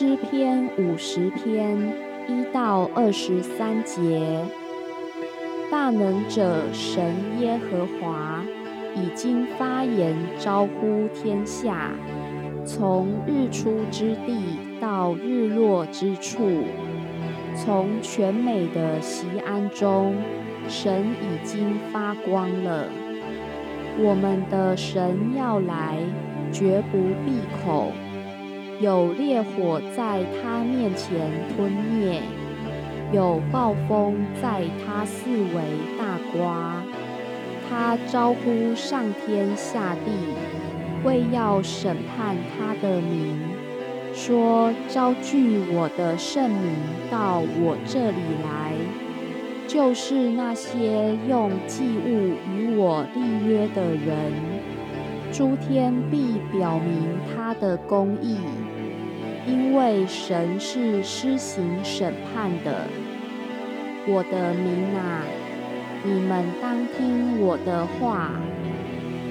诗篇五十篇一到二十三节，大能者神耶和华已经发言招呼天下，从日出之地到日落之处，从全美的西安中，神已经发光了。我们的神要来，绝不闭口。有烈火在他面前吞灭，有暴风在他四围大刮。他招呼上天下地，为要审判他的名，说：招聚我的圣名到我这里来，就是那些用祭物与我立约的人。诸天必表明他的公义，因为神是施行审判的。我的民啊，你们当听我的话。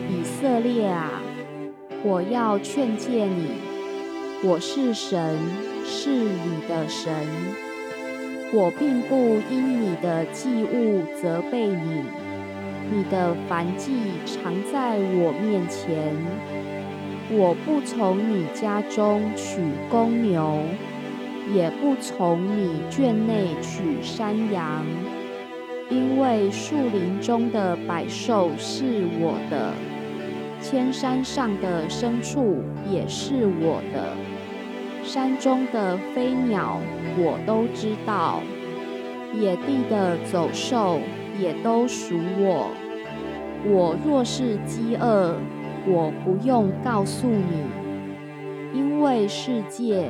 以色列啊，我要劝诫你，我是神，是你的神。我并不因你的祭物责备你。你的凡祭常在我面前，我不从你家中取公牛，也不从你圈内取山羊，因为树林中的百兽是我的，千山上的牲畜也是我的，山中的飞鸟我都知道，野地的走兽。也都属我。我若是饥饿，我不用告诉你，因为世界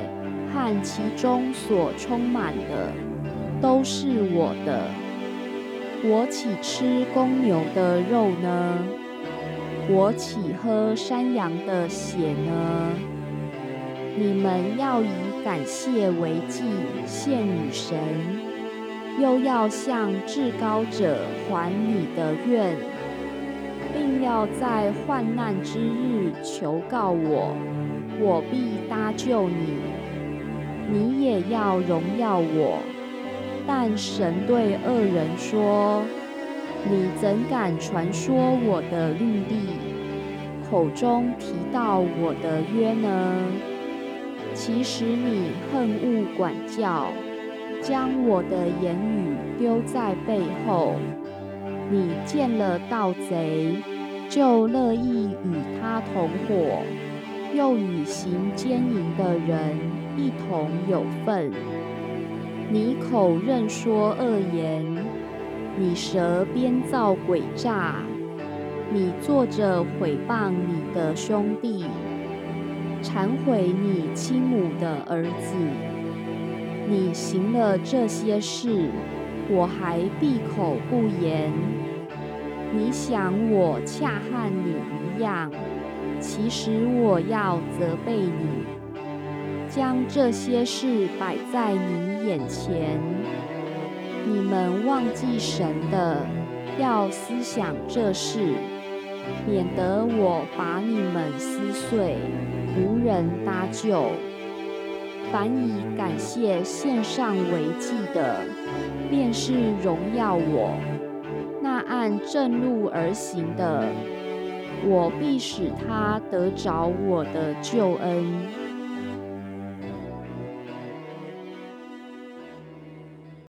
和其中所充满的都是我的。我岂吃公牛的肉呢？我岂喝山羊的血呢？你们要以感谢为祭献与神。又要向至高者还你的愿，并要在患难之日求告我，我必搭救你。你也要荣耀我。但神对恶人说：“你怎敢传说我的律例，口中提到我的约呢？其实你恨恶管教。”将我的言语丢在背后，你见了盗贼，就乐意与他同伙，又与行奸淫的人一同有份。你口认说恶言，你舌编造诡诈，你做着毁谤你的兄弟，忏悔你亲母的儿子。你行了这些事，我还闭口不言。你想我恰和你一样，其实我要责备你，将这些事摆在你眼前。你们忘记神的，要思想这事，免得我把你们撕碎，无人搭救。凡以感谢献上为祭的，便是荣耀我；那按正路而行的，我必使他得着我的救恩。